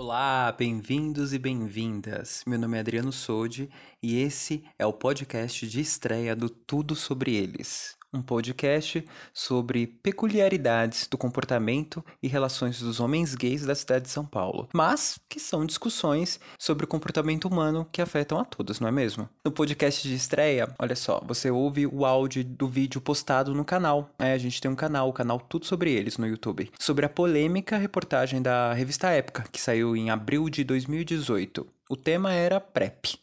Olá, bem-vindos e bem-vindas. Meu nome é Adriano Sode e esse é o podcast de estreia do Tudo Sobre Eles um podcast sobre peculiaridades do comportamento e relações dos homens gays da cidade de São Paulo, mas que são discussões sobre o comportamento humano que afetam a todos, não é mesmo? No podcast de estreia, olha só, você ouve o áudio do vídeo postado no canal. É, a gente tem um canal, o canal Tudo Sobre Eles no YouTube, sobre a polêmica reportagem da revista Época, que saiu em abril de 2018. O tema era PrEP.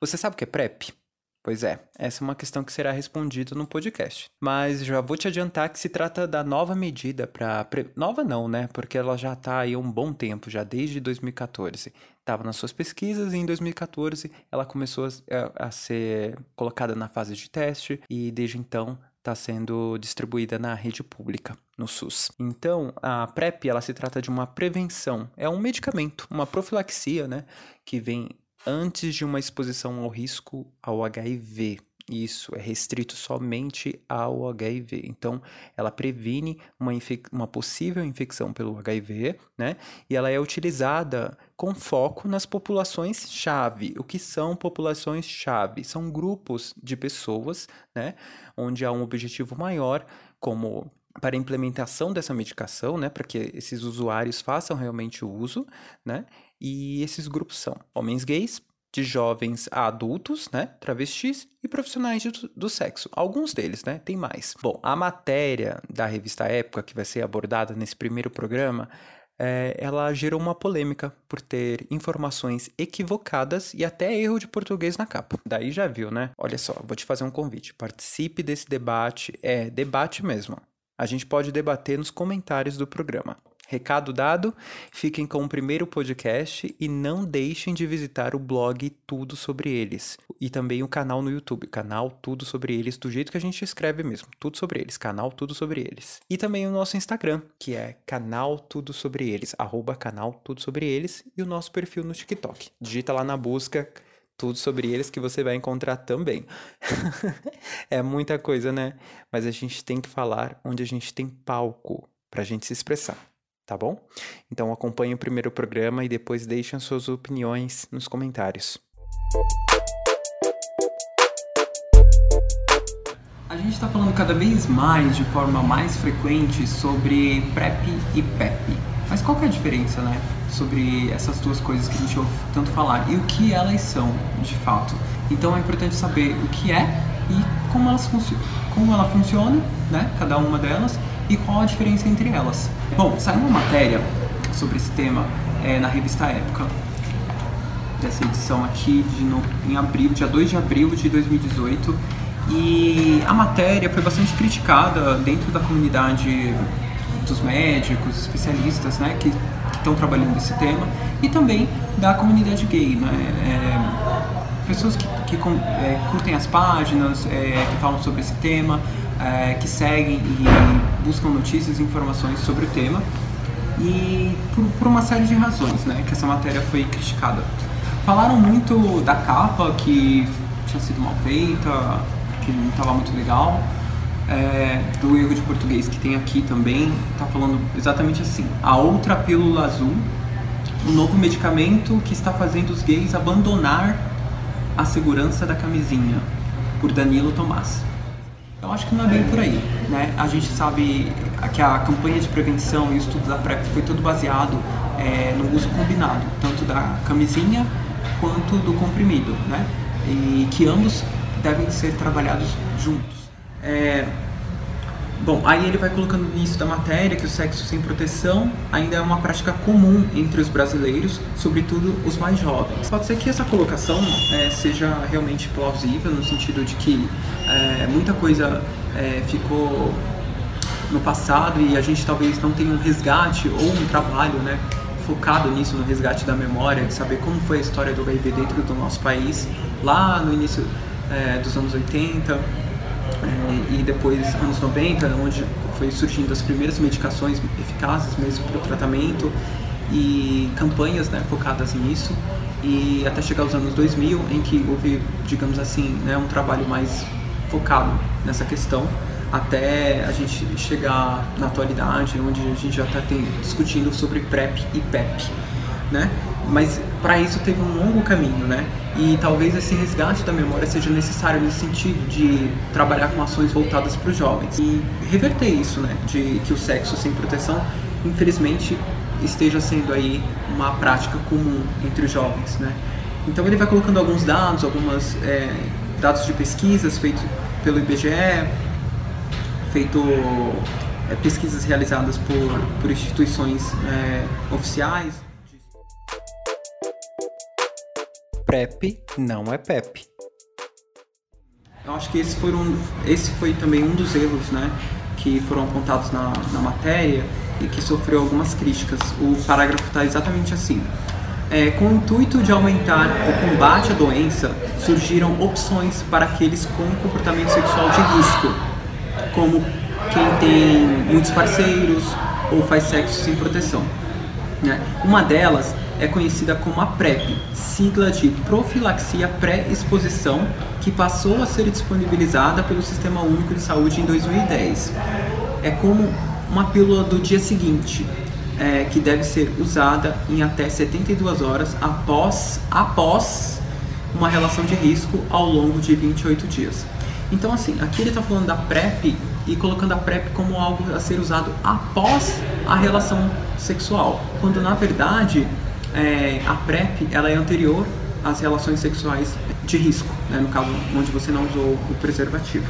Você sabe o que é PrEP? Pois é, essa é uma questão que será respondida no podcast. Mas já vou te adiantar que se trata da nova medida para. Pre... Nova não, né? Porque ela já está aí há um bom tempo, já desde 2014. Estava nas suas pesquisas e em 2014 ela começou a, a ser colocada na fase de teste e desde então está sendo distribuída na rede pública, no SUS. Então, a PrEP, ela se trata de uma prevenção, é um medicamento, uma profilaxia, né, que vem antes de uma exposição ao risco ao HIV. Isso é restrito somente ao HIV. Então, ela previne uma, uma possível infecção pelo HIV, né? E ela é utilizada com foco nas populações-chave. O que são populações-chave? São grupos de pessoas, né? Onde há um objetivo maior, como para a implementação dessa medicação, né, para que esses usuários façam realmente o uso, né, e esses grupos são homens gays, de jovens a adultos, né, travestis e profissionais do, sexo. Alguns deles, né, tem mais. Bom, a matéria da revista Época que vai ser abordada nesse primeiro programa, é, ela gerou uma polêmica por ter informações equivocadas e até erro de português na capa. Daí já viu, né? Olha só, vou te fazer um convite. Participe desse debate, é debate mesmo. A gente pode debater nos comentários do programa. Recado dado, fiquem com o primeiro podcast e não deixem de visitar o blog Tudo Sobre Eles e também o canal no YouTube, canal Tudo Sobre Eles, do jeito que a gente escreve mesmo, Tudo Sobre Eles, canal Tudo Sobre Eles. E também o nosso Instagram, que é canal Tudo Sobre Eles, arroba canal Tudo Sobre Eles e o nosso perfil no TikTok. Digita lá na busca tudo sobre eles que você vai encontrar também. é muita coisa, né? Mas a gente tem que falar onde a gente tem palco para a gente se expressar, tá bom? Então acompanhe o primeiro programa e depois deixem suas opiniões nos comentários. A gente está falando cada vez mais, de forma mais frequente, sobre PrEP e PEP. Mas qual que é a diferença, né? sobre essas duas coisas que a gente ouve tanto falar e o que elas são de fato. Então é importante saber o que é e como elas funcionam, como ela funciona, né, cada uma delas e qual a diferença entre elas. Bom, saiu uma matéria sobre esse tema é, na revista Época dessa edição aqui de no, em abril, dia 2 de abril de 2018 e a matéria foi bastante criticada dentro da comunidade dos médicos, especialistas, né, que estão trabalhando esse tema e também da comunidade gay, né? É, pessoas que, que é, curtem as páginas, que falam sobre esse tema, é, que seguem e buscam notícias e informações sobre o tema e por, por, uma série de razões, né, que essa matéria foi criticada. Falaram muito da capa que tinha sido mal feita, que não estava muito legal é, do erro de português que tem aqui também, está falando exatamente assim. A outra pílula azul, um novo medicamento que está fazendo os gays abandonar a segurança da camisinha, por Danilo Tomás. Eu acho que não é bem por aí, né? A gente sabe que a campanha de prevenção e o estudo da PrEP foi todo baseado é, no uso combinado, tanto da camisinha quanto do comprimido, né? E que ambos devem ser trabalhados juntos. É, bom, aí ele vai colocando no início da matéria que o sexo sem proteção ainda é uma prática comum entre os brasileiros, sobretudo os mais jovens. Pode ser que essa colocação é, seja realmente plausível, no sentido de que é, muita coisa é, ficou no passado e a gente talvez não tenha um resgate ou um trabalho, né? focado nisso, no resgate da memória, de saber como foi a história do HIV dentro do nosso país, lá no início é, dos anos 80, é, e depois anos 90, onde foi surgindo as primeiras medicações eficazes mesmo para o tratamento e campanhas né, focadas nisso e até chegar aos anos 2000 em que houve, digamos assim, né, um trabalho mais focado nessa questão até a gente chegar na atualidade, onde a gente já está discutindo sobre PrEP e PEP. né? Mas para isso teve um longo caminho, né? E talvez esse resgate da memória seja necessário nesse sentido de trabalhar com ações voltadas para os jovens e reverter isso, né? De que o sexo sem proteção, infelizmente, esteja sendo aí uma prática comum entre os jovens, né? Então ele vai colocando alguns dados, algumas é, dados de pesquisas feitos pelo IBGE, feito é, pesquisas realizadas por, por instituições é, oficiais. PrEP não é PEP. Eu acho que esse foi, um, esse foi também um dos erros né, que foram apontados na, na matéria e que sofreu algumas críticas. O parágrafo está exatamente assim. É, com o intuito de aumentar o combate à doença, surgiram opções para aqueles com comportamento sexual de risco, como quem tem muitos parceiros ou faz sexo sem proteção. Né? Uma delas é conhecida como a PrEP, sigla de Profilaxia Pré-Exposição, que passou a ser disponibilizada pelo Sistema Único de Saúde em 2010. É como uma pílula do dia seguinte, é, que deve ser usada em até 72 horas após, após uma relação de risco ao longo de 28 dias. Então, assim, aqui ele está falando da PrEP e colocando a PrEP como algo a ser usado após a relação sexual, quando na verdade é, a PrEP ela é anterior às relações sexuais de risco, né, no caso onde você não usou o preservativo.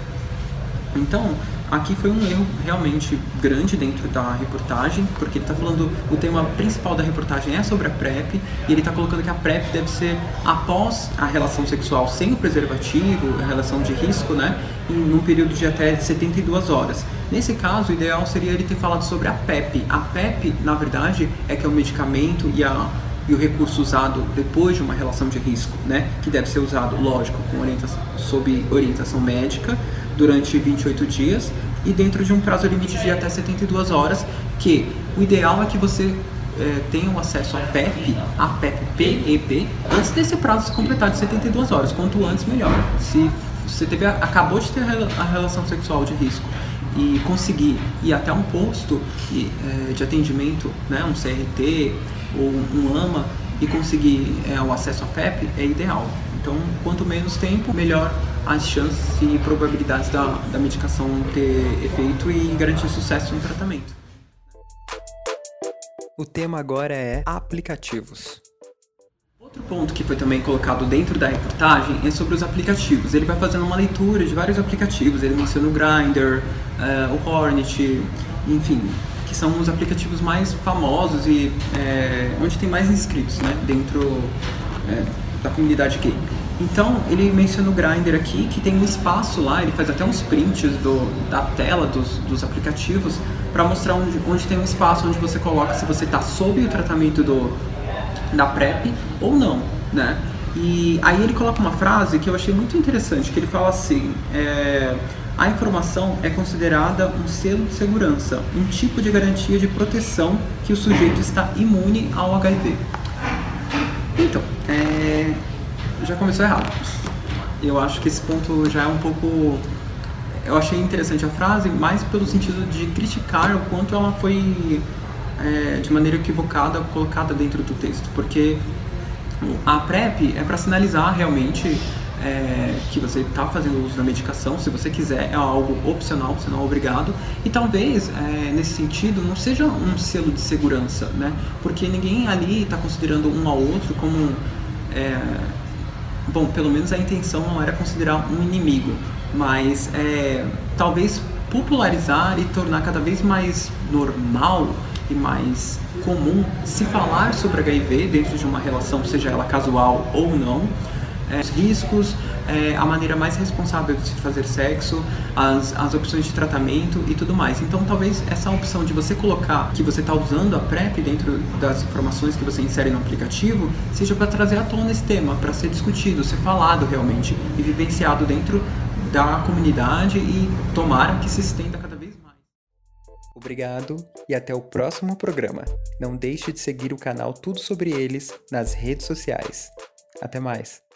Então, aqui foi um erro realmente grande dentro da reportagem, porque ele está falando, o tema principal da reportagem é sobre a PrEP, e ele está colocando que a PrEP deve ser após a relação sexual sem o preservativo, a relação de risco, né, em um período de até 72 horas. Nesse caso, o ideal seria ele ter falado sobre a PEP. A PEP, na verdade, é que é o medicamento e a e o recurso usado depois de uma relação de risco, né, que deve ser usado, lógico, com orientação, sob orientação médica durante 28 dias e dentro de um prazo limite de até 72 horas, que o ideal é que você é, tenha acesso à PEP, a PEP PEP, antes desse prazo se completar de 72 horas, quanto antes melhor. Se você teve, acabou de ter a relação sexual de risco e conseguir ir até um posto de, é, de atendimento, né, um CRT ou um AMA e conseguir é, o acesso à PEP é ideal. Então, quanto menos tempo, melhor as chances e probabilidades da, da medicação ter efeito e garantir sucesso no tratamento. O tema agora é aplicativos. Outro ponto que foi também colocado dentro da reportagem é sobre os aplicativos. Ele vai fazendo uma leitura de vários aplicativos. Ele menciona o Grindr, uh, o Hornet, enfim, que são os aplicativos mais famosos e é, onde tem mais inscritos né, dentro é, da comunidade gay. Então, ele menciona o Grindr aqui, que tem um espaço lá, ele faz até uns prints do, da tela dos, dos aplicativos para mostrar onde, onde tem um espaço onde você coloca se você está sob o tratamento do, da PrEP ou não, né? E aí ele coloca uma frase que eu achei muito interessante, que ele fala assim, é, a informação é considerada um selo de segurança, um tipo de garantia de proteção que o sujeito está imune ao HIV. Então, é, já começou errado. Eu acho que esse ponto já é um pouco. Eu achei interessante a frase, mais pelo sentido de criticar o quanto ela foi é, de maneira equivocada colocada dentro do texto, porque a PrEP é para sinalizar realmente é, que você está fazendo uso da medicação, se você quiser, é algo opcional, você não é obrigado. E talvez, é, nesse sentido, não seja um selo de segurança, né? Porque ninguém ali está considerando um ao outro como. É, bom, pelo menos a intenção não era considerar um inimigo, mas é, talvez popularizar e tornar cada vez mais normal e mais comum se falar sobre HIV dentro de uma relação, seja ela casual ou não, é, os riscos, é, a maneira mais responsável de se fazer sexo, as, as opções de tratamento e tudo mais. Então, talvez essa opção de você colocar que você está usando a PrEP dentro das informações que você insere no aplicativo seja para trazer à tona esse tema, para ser discutido, ser falado realmente e vivenciado dentro da comunidade e tomara que se estenda cada vez mais. Obrigado e até o próximo programa. Não deixe de seguir o canal Tudo Sobre Eles nas redes sociais. Até mais!